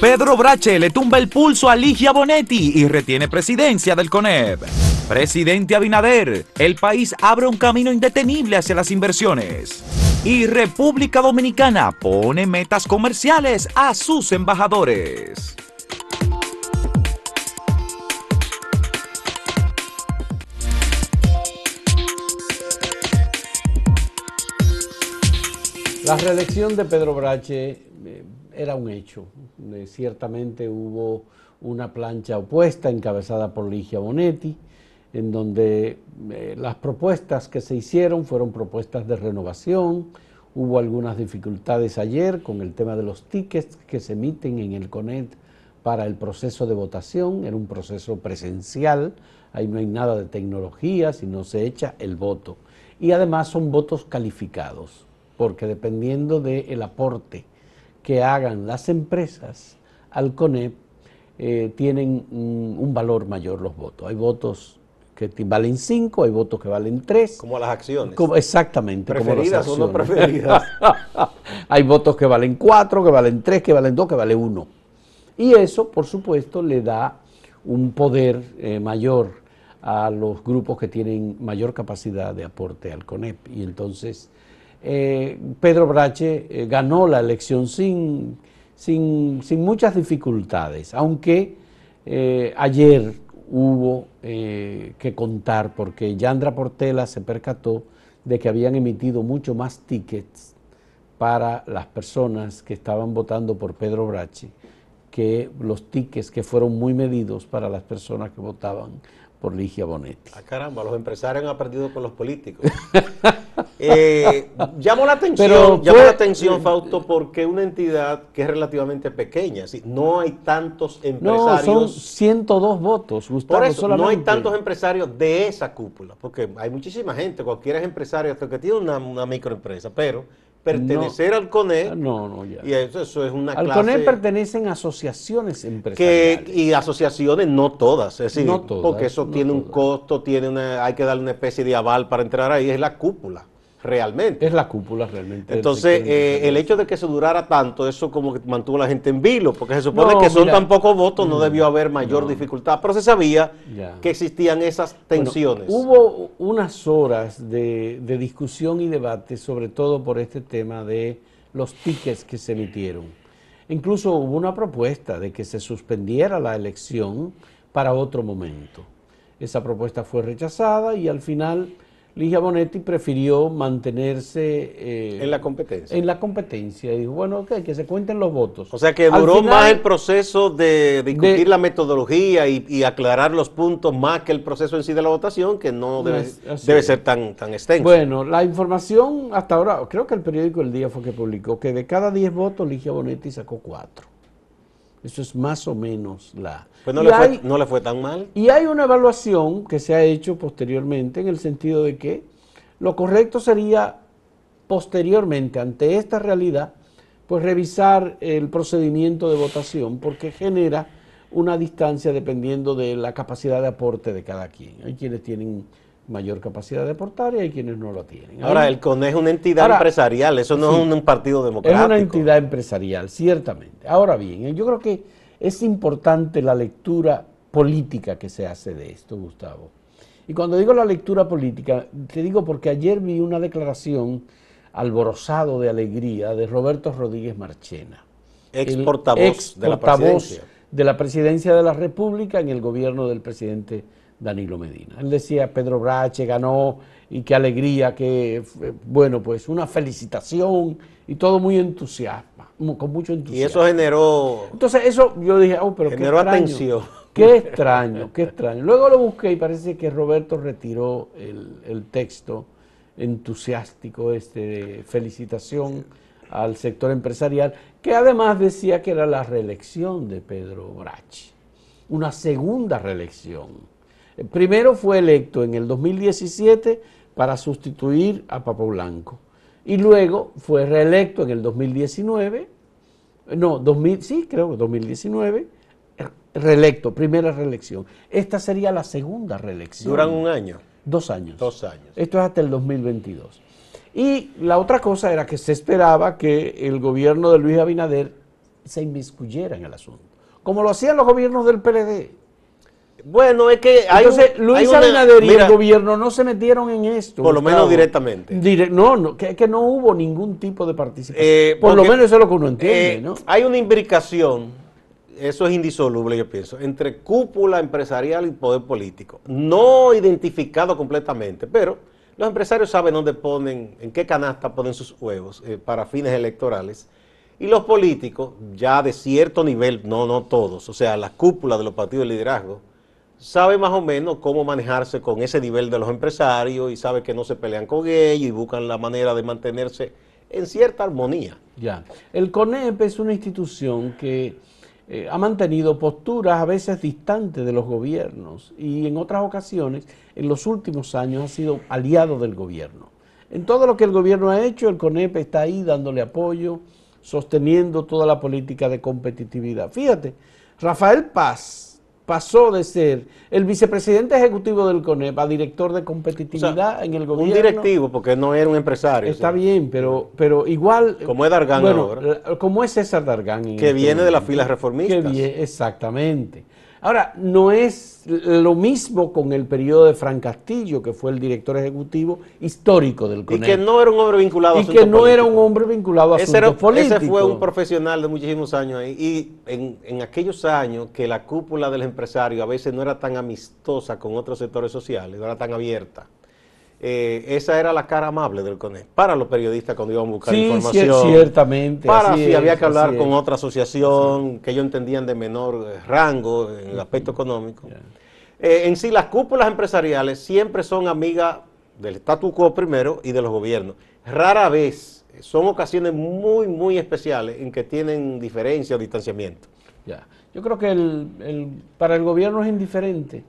Pedro Brache le tumba el pulso a Ligia Bonetti y retiene presidencia del CONEP. Presidente Abinader, el país abre un camino indetenible hacia las inversiones. Y República Dominicana pone metas comerciales a sus embajadores. La reelección de Pedro Brache eh, era un hecho. Eh, ciertamente hubo una plancha opuesta encabezada por Ligia Bonetti, en donde eh, las propuestas que se hicieron fueron propuestas de renovación. Hubo algunas dificultades ayer con el tema de los tickets que se emiten en el CONET para el proceso de votación. Era un proceso presencial, ahí no hay nada de tecnología, sino se echa el voto. Y además son votos calificados porque dependiendo del aporte que hagan las empresas al CONEP, eh, tienen un valor mayor los votos. Hay votos que valen 5, hay votos que valen 3. Como las acciones. exactamente. Preferidas o no preferidas. hay votos que valen 4, que valen 3, que valen 2, que vale 1. Y eso, por supuesto, le da un poder eh, mayor a los grupos que tienen mayor capacidad de aporte al CONEP. Y entonces eh, Pedro Brache eh, ganó la elección sin, sin, muchas dificultades, aunque eh, ayer hubo que contar porque Yandra Portela se percató de que habían emitido mucho más tickets para las personas que estaban votando por Pedro Brache que los tickets que fueron muy medidos para las personas que votaban por Ligia Bonetti. Ah, caramba, los empresarios han aprendido con los políticos. eh, llamó la atención, llamó la atención, Fausto, porque una entidad que es relativamente pequeña, no hay tantos empresarios. No, son 102 votos, Gustavo. Por eso, no hay tantos empresarios de esa cúpula, porque hay muchísima gente, cualquiera es empresario, hasta que tiene una, una microempresa, pero pertenecer al CONE. No, no, ya. Y eso, eso es una al clase. Al CONE pertenecen asociaciones empresariales. Que, y asociaciones no todas, es decir, no todas, porque eso tiene un costo, tiene una, hay que darle una especie de aval para entrar ahí, es la cúpula realmente. Es la cúpula realmente. Entonces, eh, el hecho de que se durara tanto, eso como que mantuvo a la gente en vilo, porque se supone que son tan pocos votos, no, debió haber mayor dificultad, pero se sabía que existían esas tensiones. hubo unas horas de, de, discusión y debate, sobre todo por este tema de los tickets que se emitieron. Incluso hubo una propuesta de que se suspendiera la elección para otro momento. Esa propuesta fue rechazada y al final Ligia Bonetti prefirió mantenerse eh, en la competencia. En la competencia. Y dijo, bueno, que se cuenten los votos. O sea que duró más el proceso de discutir la metodología y, aclarar los puntos más que el proceso en sí de la votación, que no debe, debe ser tan, tan extenso. Bueno, la información hasta ahora, creo que el periódico El Día fue que publicó que de cada 10 votos Ligia Bonetti sacó 4. Eso es más o menos la... Pues no, le, fue, no le fue tan mal. Y hay una evaluación que se ha hecho posteriormente en el sentido de que lo correcto sería posteriormente, ante esta realidad, pues revisar el procedimiento de votación porque genera una distancia dependiendo de la capacidad de aporte de cada quien. Hay quienes tienen mayor capacidad de aportar y hay quienes no lo tienen. Ahora, el CONE es una entidad empresarial, eso no es un, partido democrático. Es una entidad empresarial, ciertamente. Ahora bien, yo creo que es importante la lectura política que se hace de esto, Gustavo. Y cuando digo la lectura política, te digo porque ayer vi una declaración alborozado de alegría de Roberto Rodríguez Marchena. Ex portavoz, de, la presidencia. de la presidencia de la República en el gobierno del presidente Danilo Medina. Él decía, Pedro Brache ganó y qué alegría, que, bueno, pues una felicitación y todo muy entusiasma, con mucho entusiasmo. Y eso generó... Entonces eso yo dije, oh, pero generó qué extraño, atención. Qué extraño, qué extraño. Luego lo busqué y parece que Roberto retiró el, el texto entusiástico este de felicitación al sector empresarial, que además decía que era la reelección de Pedro Brache, una segunda reelección Primero fue electo en el 2017 para sustituir a Papo Blanco. Y luego fue reelecto en el 2019, no, 2000, sí, creo que 2019, reelecto, primera reelección. Esta sería la segunda reelección. ¿Duran un año? Dos años. Dos años. Esto es hasta el 2022. Y la otra cosa era que se esperaba que el gobierno de Luis Abinader se inmiscuyera en el asunto, como lo hacían los gobiernos del PLD. Bueno, es que hay Entonces, Luis Abinader y el gobierno no se metieron en esto. Por lo menos directamente. no, no que, que, no hubo ningún tipo de participación. Eh, por lo menos eso es lo que uno entiende, eh, ¿no? Hay una imbricación, eso es indisoluble, yo pienso, entre cúpula empresarial y poder político. No identificado completamente, pero los empresarios saben dónde ponen, en qué canasta ponen sus huevos eh, para fines electorales. Y los políticos, ya de cierto nivel, no, no todos, o sea, la cúpula de los partidos de liderazgo, sabe más o menos cómo manejarse con ese nivel de los empresarios y sabe que no se pelean con ellos y buscan la manera de mantenerse en cierta armonía. Ya. El CONEP es una institución que eh, ha mantenido posturas a veces distantes de los gobiernos y en otras ocasiones, en los últimos años, ha sido aliado del gobierno. En todo lo que el gobierno ha hecho, el CONEP está ahí dándole apoyo, sosteniendo toda la política de competitividad. Fíjate, Rafael Paz, pasó de ser el vicepresidente ejecutivo del CONEP a director de competitividad en el gobierno. Un directivo, porque no era un empresario. Está bien, pero, pero igual... Como es Dargan ahora. Como es César Dargan. Que este viene de las filas reformistas. exactamente. Ahora, no es lo mismo con el periodo de Fran Castillo, que fue el director ejecutivo histórico del CONEP. Y que no era un hombre vinculado a Y que no era un hombre vinculado a asuntos políticos. Ese fue un profesional de muchísimos años ahí. Y en, en, aquellos años que la cúpula del empresario a veces no era tan amistosa con otros sectores sociales, no era tan abierta. Eh, esa era la cara amable del CONEP para los periodistas cuando iban a buscar sí, información. ciertamente. Para si había que hablar con otra asociación que ellos entendían de menor eh, rango en el aspecto económico. Eh, en sí, las cúpulas empresariales siempre son amigas del statu quo primero y de los gobiernos. Rara vez, son ocasiones muy, muy especiales en que tienen diferencia o distanciamiento. Ya. Yo creo que el, para el gobierno es indiferente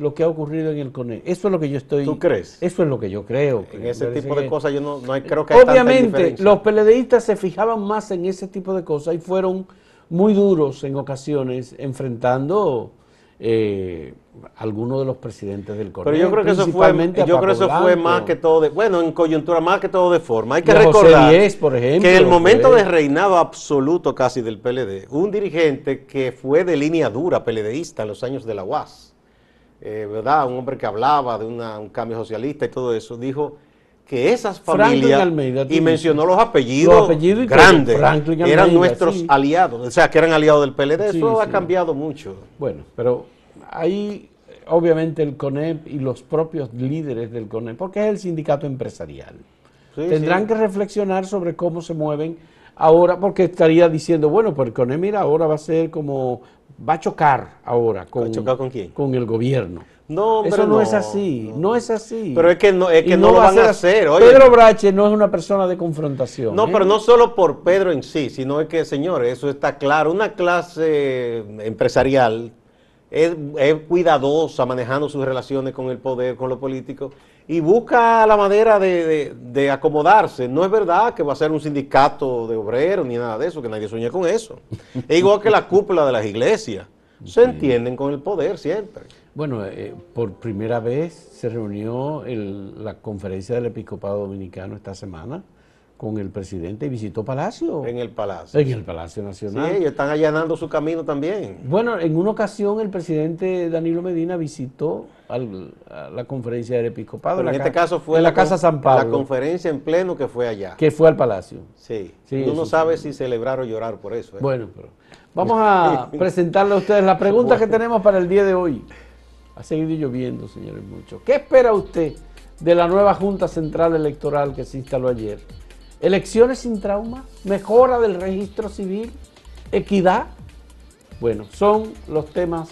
lo que ha ocurrido en el CONE. Eso es lo que yo estoy... ¿Tú crees? Eso es lo que yo creo. En ese tipo de cosas yo no, no hay, creo que hay Obviamente, los peledeístas se fijaban más en ese tipo de cosas y fueron muy duros en ocasiones enfrentando eh, algunos de los presidentes del CONE. Pero yo creo que eso fue, yo creo eso fue más que todo de, bueno, en coyuntura más que todo de forma. Hay que recordar por ejemplo, que en el momento de reinado absoluto casi del PLD, un dirigente que fue de línea dura peledeísta en los años de la UAS, eh, ¿verdad? Un hombre que hablaba de un cambio socialista y todo eso, dijo que esas familias, y mencionó los apellidos, grandes, eran nuestros aliados, o sea, que eran aliados del PLD, eso ha cambiado mucho. Bueno, pero ahí obviamente el CONEP y los propios líderes del CONEP, porque es el sindicato empresarial, tendrán que reflexionar sobre cómo se mueven ahora, porque estaría diciendo, bueno, pues el CONEP, mira, ahora va a ser como va a chocar ahora con, con, quién? con el gobierno. No, Eso no, es así, no. es así. Pero es que no, es que no, lo van a hacer. Pedro Brache no es una persona de confrontación. No, ¿eh? pero no solo por Pedro en sí, sino es que, señores, eso está claro. Una clase empresarial es, cuidadosa manejando sus relaciones con el poder, con los políticos, y busca la manera de, de, acomodarse. No es verdad que va a ser un sindicato de obreros ni nada de eso, que nadie sueña con eso. es igual que la cúpula de las iglesias. Se entienden con el poder siempre. Bueno, eh, por primera vez se reunió la conferencia del episcopado dominicano esta semana con el presidente y visitó Palacio. En el Palacio. En el Palacio Nacional. Sí, ellos están allanando su camino también. Bueno, en una ocasión el presidente Danilo Medina visitó a la conferencia del episcopado. en, este caso fue en la, Casa San Pablo. La conferencia en pleno que fue allá. Que fue al Palacio. Sí. sí Uno no sabe si celebrar o llorar por eso. ¿eh? Bueno, pero vamos a presentarle a ustedes la pregunta que tenemos para el día de hoy. Ha seguido lloviendo, señores, mucho. ¿Qué espera usted de la nueva Junta Central Electoral que se instaló ayer? ¿Elecciones sin trauma? ¿Mejora del registro civil? ¿Equidad? Bueno, son los temas,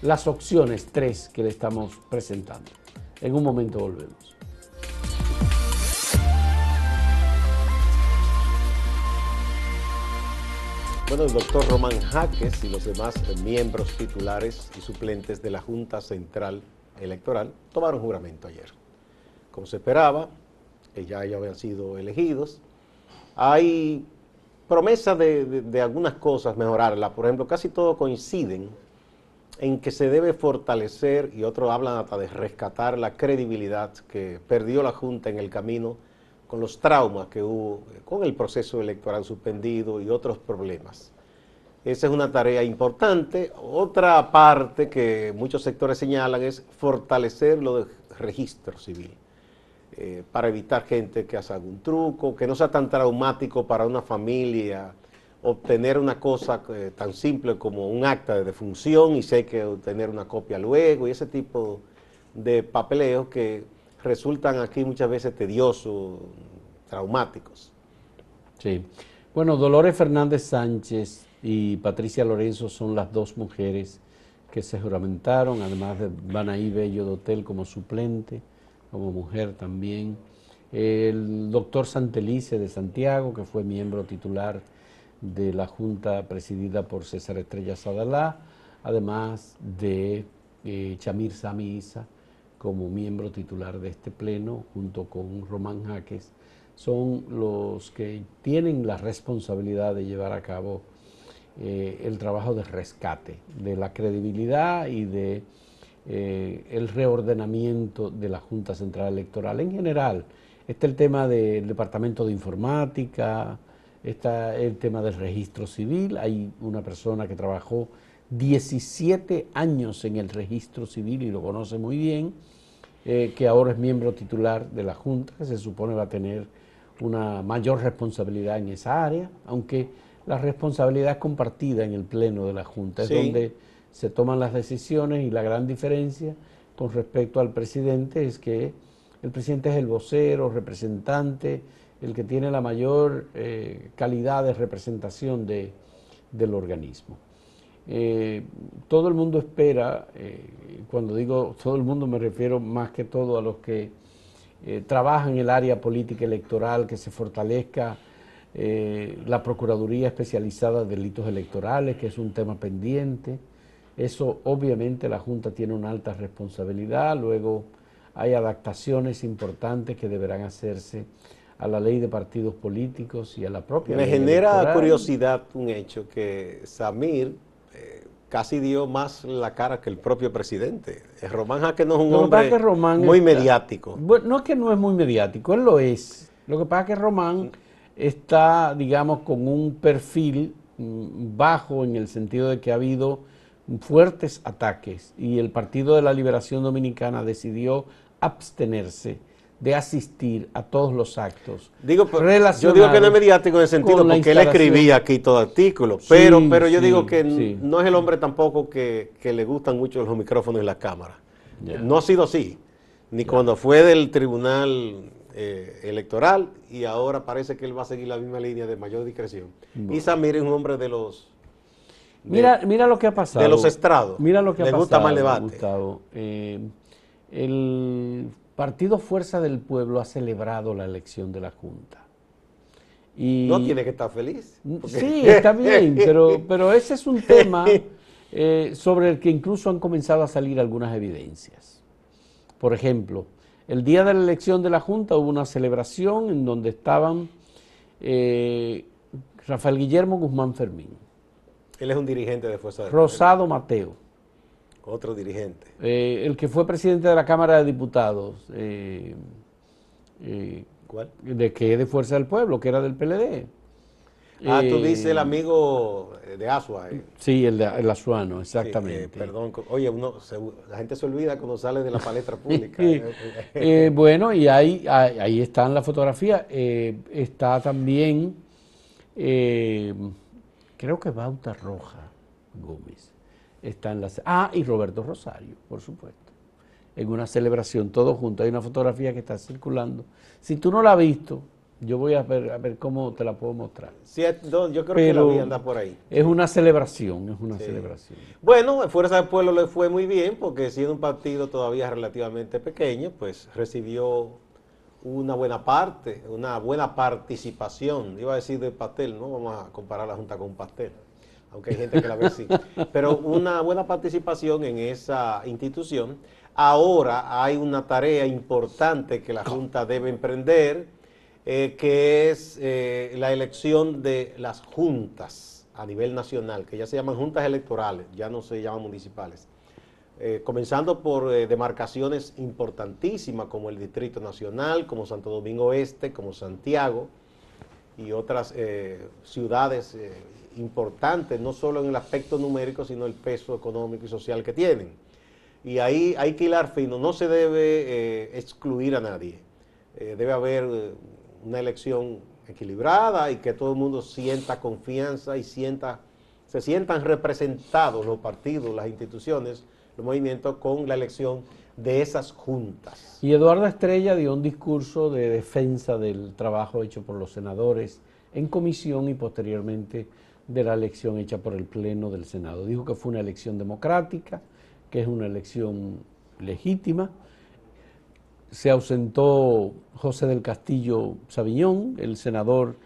las opciones tres que le estamos presentando. En un momento volvemos. Bueno, el doctor Román Jaques y los demás miembros titulares y suplentes de la Junta Central Electoral tomaron juramento ayer. Como se esperaba, que ya, ya habían sido elegidos, hay promesa de, algunas cosas mejorarlas. Por ejemplo, casi todos coinciden en que se debe fortalecer, y otros hablan hasta de rescatar la credibilidad que perdió la Junta en el camino con los traumas que hubo con el proceso electoral suspendido y otros problemas. Esa es una tarea importante. Otra parte que muchos sectores señalan es fortalecer lo de registro civil. Eh, para evitar gente que haga algún truco, que no sea tan traumático para una familia obtener una cosa eh, tan simple como un acta de defunción y sé hay que obtener una copia luego y ese tipo de papeleos que resultan aquí muchas veces tediosos, traumáticos. Sí. Bueno, Dolores Fernández Sánchez y Patricia Lorenzo son las dos mujeres que se juramentaron, además de Banaí Bello de Hotel como suplente, como mujer también. El doctor Santelice de Santiago, que fue miembro titular de la Junta presidida por César Estrella Sadalá, además de eh, Chamir Sami como miembro titular de este pleno, junto con Román Jaques, son los que tienen la responsabilidad de llevar a cabo eh, el trabajo de rescate de la credibilidad y de eh, el reordenamiento de la Junta Central Electoral en general. Este es el tema del Departamento de Informática, está el tema del registro civil. Hay una persona que trabajó 17 años en el registro civil y lo conoce muy bien, eh, que ahora es miembro titular de la Junta, que se supone va a tener una mayor responsabilidad en esa área, aunque la responsabilidad es compartida en el Pleno de la Junta, es donde se toman las decisiones y la gran diferencia con respecto al presidente es que el presidente es el vocero, representante, el que tiene la mayor eh, calidad de representación de, del organismo. Eh, todo el mundo espera, eh, cuando digo todo el mundo me refiero más que todo a los que trabajan en el área política electoral, que se fortalezca la Procuraduría Especializada de Delitos Electorales, que es un tema pendiente. Eso obviamente la Junta tiene una alta responsabilidad, luego hay adaptaciones importantes que deberán hacerse a la ley de partidos políticos y a la propia Me genera curiosidad un hecho que Samir eh, casi dio más la cara que el propio presidente. Eh, Román Jaque no es un hombre muy mediático. Bueno, no es que no es muy mediático, él lo es. Lo que pasa es que Román está, digamos, con un perfil mm, bajo en el sentido de que ha habido fuertes ataques y el Partido de la Liberación Dominicana decidió abstenerse de asistir a todos los actos. Digo, yo digo que no es mediático en el sentido porque él escribía aquí todo artículo, pero, pero yo digo que no es el hombre tampoco que, le gustan mucho los micrófonos y las cámaras. No ha sido así, ni cuando fue del tribunal eh, electoral y ahora parece que él va a seguir la misma línea de mayor discreción. Y Samir es un hombre de los... mira, mira lo que ha pasado. De los estrados. Mira lo que ha pasado. gusta más debate. Eh, el Partido Fuerza del Pueblo ha celebrado la elección de la Junta. Y no tiene que estar feliz. Sí, está bien, pero, pero ese es un tema eh, sobre el que incluso han comenzado a salir algunas evidencias. Por ejemplo, el día de la elección de la Junta hubo una celebración en donde estaban eh, Rafael Guillermo Guzmán Fermín. Él es un dirigente de Fuerza del Pueblo. Rosado Mateo otro dirigente. Eh, el que fue presidente de la Cámara de Diputados. Eh, eh, ¿Cuál? De que es de Fuerza del Pueblo, que era del PLD. Ah, tú dices el amigo de Asua. Sí, el, de, el azuano, exactamente. perdón, oye, uno, la gente se olvida cuando sale de la palestra pública. bueno, y ahí, ahí, está en la fotografía. está también, creo que Bauta Roja Gómez está en la... Ah, y Roberto Rosario, por supuesto. En una celebración, todos juntos. Hay una fotografía que está circulando. Si tú no la has visto, yo voy a ver, a ver cómo te la puedo mostrar. Sí, yo creo que la vi anda por ahí. Es una celebración, es una celebración. Bueno, Fuerza del Pueblo le fue muy bien porque siendo un partido todavía relativamente pequeño, pues recibió una buena parte, una buena participación. Iba a decir de pastel, ¿no? Vamos a comparar la Junta con un pastel aunque hay gente que la ve así, pero una buena participación en esa institución. Ahora hay una tarea importante que la Junta debe emprender, eh, que es eh, la elección de las juntas a nivel nacional, que ya se llaman juntas electorales, ya no se llaman municipales. Eh, comenzando por demarcaciones importantísimas como el Distrito Nacional, como Santo Domingo Este, como Santiago y otras ciudades importantes, no solo en el aspecto numérico, sino el peso económico y social que tienen. Y ahí hay que hilar fino, no se debe eh, excluir a nadie. Eh, debe haber una elección equilibrada y que todo el mundo sienta confianza y sienta, se sientan representados los partidos, las instituciones, los movimientos con la elección de esas juntas. Y Eduardo Estrella dio un discurso de defensa del trabajo hecho por los senadores en comisión y posteriormente de la elección hecha por el Pleno del Senado. Dijo que fue una elección democrática, que es una elección legítima. Se ausentó José del Castillo Sabiñón, el senador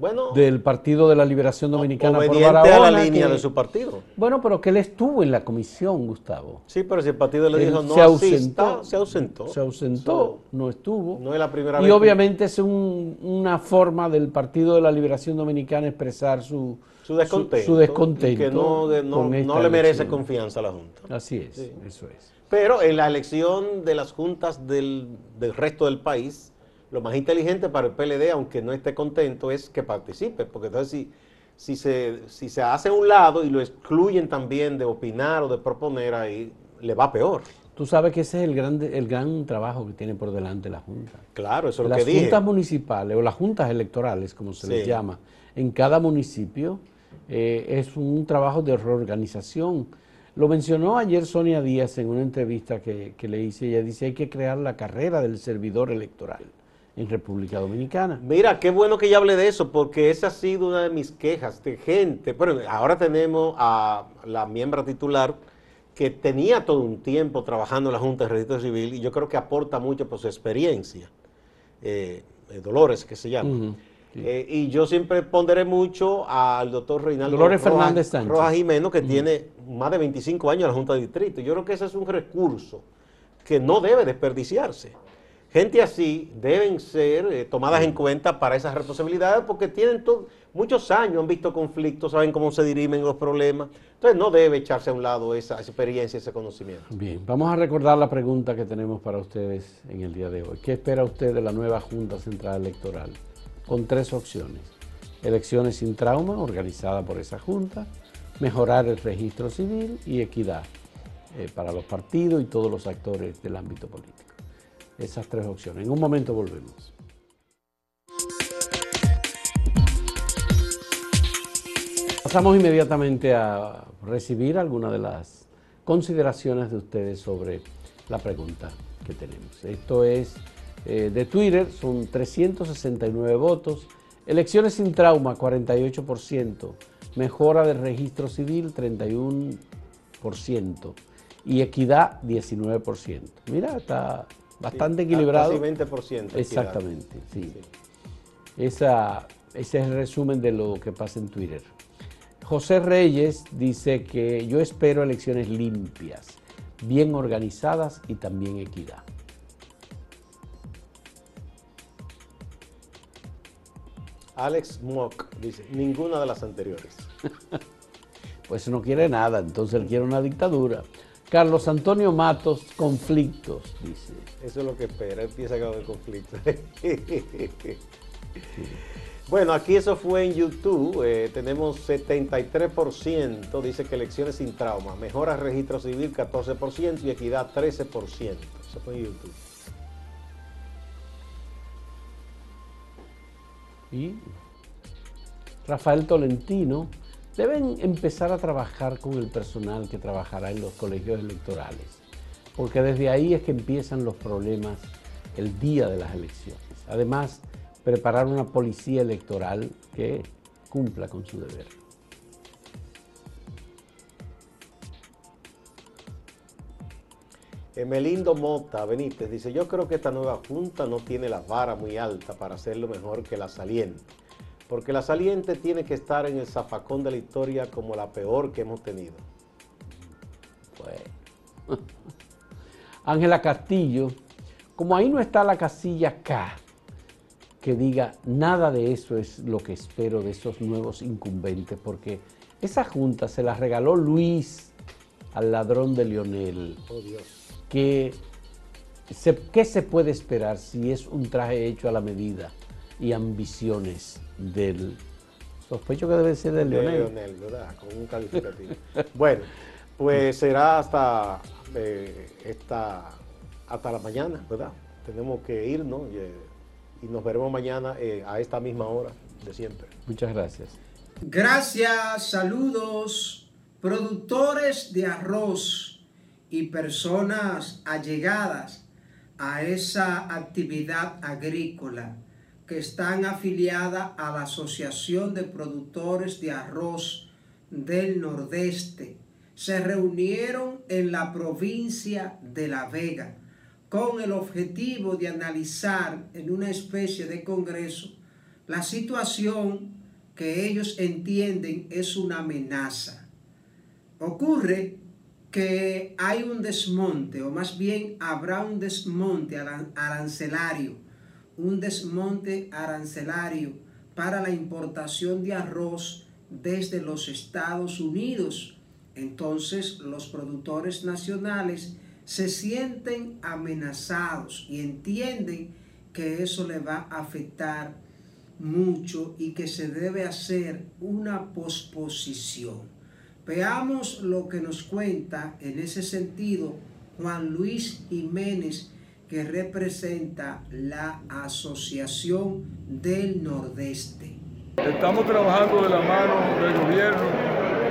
bueno, del Partido de la Liberación Dominicana por Barahona, a la línea de su partido. Bueno, pero que él estuvo en la comisión, Gustavo. Sí, pero si el partido le dijo no se ausentó, se ausentó. Se ausentó, no estuvo. No es la primera y vez. Y obviamente es una forma del Partido de la Liberación Dominicana expresar su, su descontento. Su, descontento que no, no, le merece confianza a la Junta. Así es, eso es. Pero en la elección de las juntas del, del resto del país, lo más inteligente para el PLD, aunque no esté contento, es que participe, porque entonces si, si, se, si se hace a un lado y lo excluyen también de opinar o de proponer, ahí le va peor. Tú sabes que ese es el gran, el gran trabajo que tiene por delante la Junta. Claro, eso es lo que dije. Las juntas municipales o las juntas electorales, como se les llama, en cada municipio eh, es un trabajo de reorganización. Lo mencionó ayer Sonia Díaz en una entrevista que, que le hice. Ella dice hay que crear la carrera del servidor electoral en República Dominicana. Mira, qué bueno que ya hable de eso, porque esa ha sido una de mis quejas de gente. Bueno, ahora tenemos a la miembro titular que tenía todo un tiempo trabajando en la Junta de Registro Civil y yo creo que aporta mucho por su experiencia. Eh, eh, Dolores, que se llama. Eh, y yo siempre ponderé mucho al doctor Reinaldo Dolores Fernández Sánchez. Rojas Jimeno, que tiene más de 25 años en la Junta de Distrito. Yo creo que ese es un recurso que no debe desperdiciarse. Gente así deben ser eh, tomadas en cuenta para esas responsabilidades porque tienen muchos años, han visto conflictos, saben cómo se dirimen los problemas. Entonces no debe echarse a un lado esa experiencia, ese conocimiento. Bien, vamos a recordar la pregunta que tenemos para ustedes en el día de hoy. ¿Qué espera usted de la nueva Junta Central Electoral? Con tres opciones. Elecciones sin trauma, organizada por esa Junta, mejorar el registro civil y equidad eh, para los partidos y todos los actores del ámbito político esas tres opciones. En un momento volvemos. Pasamos inmediatamente a recibir algunas de las consideraciones de ustedes sobre la pregunta que tenemos. Esto es eh, de Twitter, son 369 votos. Elecciones sin trauma, 48%. Mejora del registro civil, 31%. Y equidad, 19%. Mira, está bastante equilibrado. Casi 20%. Exactamente, sí. Esa, ese es el resumen de lo que pasa en Twitter. José Reyes dice que yo espero elecciones limpias, bien organizadas y también equidad. Alex Mock dice, ninguna de las anteriores. pues no quiere nada, entonces él quiere una dictadura. Carlos Antonio Matos, conflictos, dice. Eso es lo que espera, empieza a haber conflictos. Bueno, aquí eso fue en YouTube. Eh, tenemos 73%, dice que elecciones sin trauma. Mejora registro civil 14% y equidad 13%. Eso fue en YouTube. Y Rafael Tolentino deben empezar a trabajar con el personal que trabajará en los colegios electorales, porque desde ahí es que empiezan los problemas el día de las elecciones. Además, preparar una policía electoral que cumpla con su deber. Emelindo Mota Benítez dice, yo creo que esta nueva junta no tiene la vara muy alta para hacerlo mejor que la saliente porque la saliente tiene que estar en el zafacón de la historia como la peor que hemos tenido. Bueno. Ángela Castillo, como ahí no está la casilla K, que diga nada de eso es lo que espero de esos nuevos incumbentes, porque esa junta se la regaló Luis al ladrón de Lionel. Oh Dios. Que ¿Qué se puede esperar si es un traje hecho a la medida? Y ambiciones del Sospecho que debe ser de Leonel. Leonel, ¿verdad? Con un calificativo. bueno, pues será hasta eh, esta, hasta la mañana, ¿verdad? Tenemos que irnos y, y nos veremos mañana eh, a esta misma hora de siempre. Muchas gracias. Gracias, saludos, productores de arroz y personas allegadas a esa actividad agrícola que están afiliadas a la Asociación de Productores de Arroz del Nordeste. Se reunieron en la provincia de La Vega con el objetivo de analizar en una especie de congreso la situación que ellos entienden es una amenaza. Ocurre que hay un desmonte, o más bien habrá un desmonte arancelario, un desmonte arancelario para la importación de arroz desde los Estados Unidos. Entonces los productores nacionales se sienten amenazados y entienden que eso le va a afectar mucho y que se debe hacer una posposición. Veamos lo que nos cuenta en ese sentido Juan Luis Jiménez, que representa la Asociación del Nordeste. Estamos trabajando de la mano del gobierno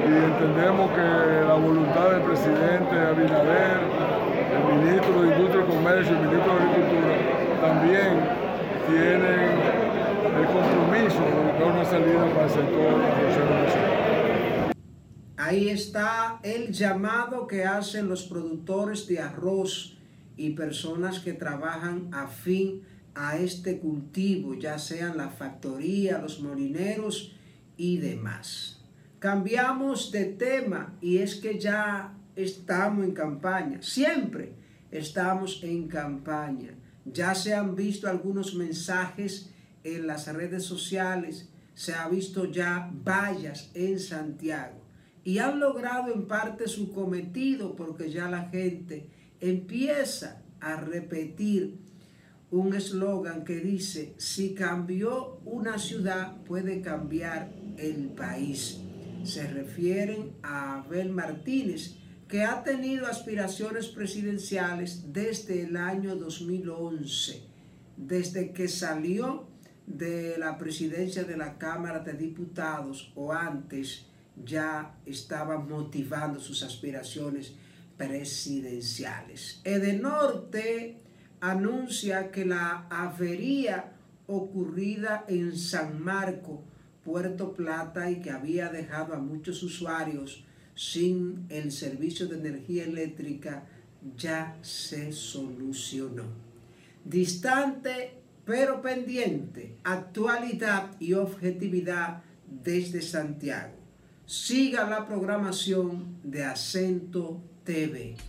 y entendemos que la voluntad del presidente Abinader, el ministro de Industria y Comercio y el ministro de Agricultura también tienen el compromiso de buscar una salida para el sector nacional. Ahí está el llamado que hacen los productores de arroz y personas que trabajan afín a este cultivo, ya sean la factoría, los molineros y demás. Cambiamos de tema y es que ya estamos en campaña, siempre estamos en campaña. Ya se han visto algunos mensajes en las redes sociales, se ha visto ya vallas en Santiago y han logrado en parte su cometido porque ya la gente empieza a repetir un eslogan que dice, si cambió una ciudad, puede cambiar el país. Se refieren a Abel Martínez, que ha tenido aspiraciones presidenciales desde el año 2011, desde que salió de la presidencia de la Cámara de Diputados o antes ya estaba motivando sus aspiraciones presidenciales. Edenorte anuncia que la avería ocurrida en San Marco, Puerto Plata, y que había dejado a muchos usuarios sin el servicio de energía eléctrica, ya se solucionó. Distante pero pendiente, actualidad y objetividad desde Santiago. Siga la programación de Acento TV.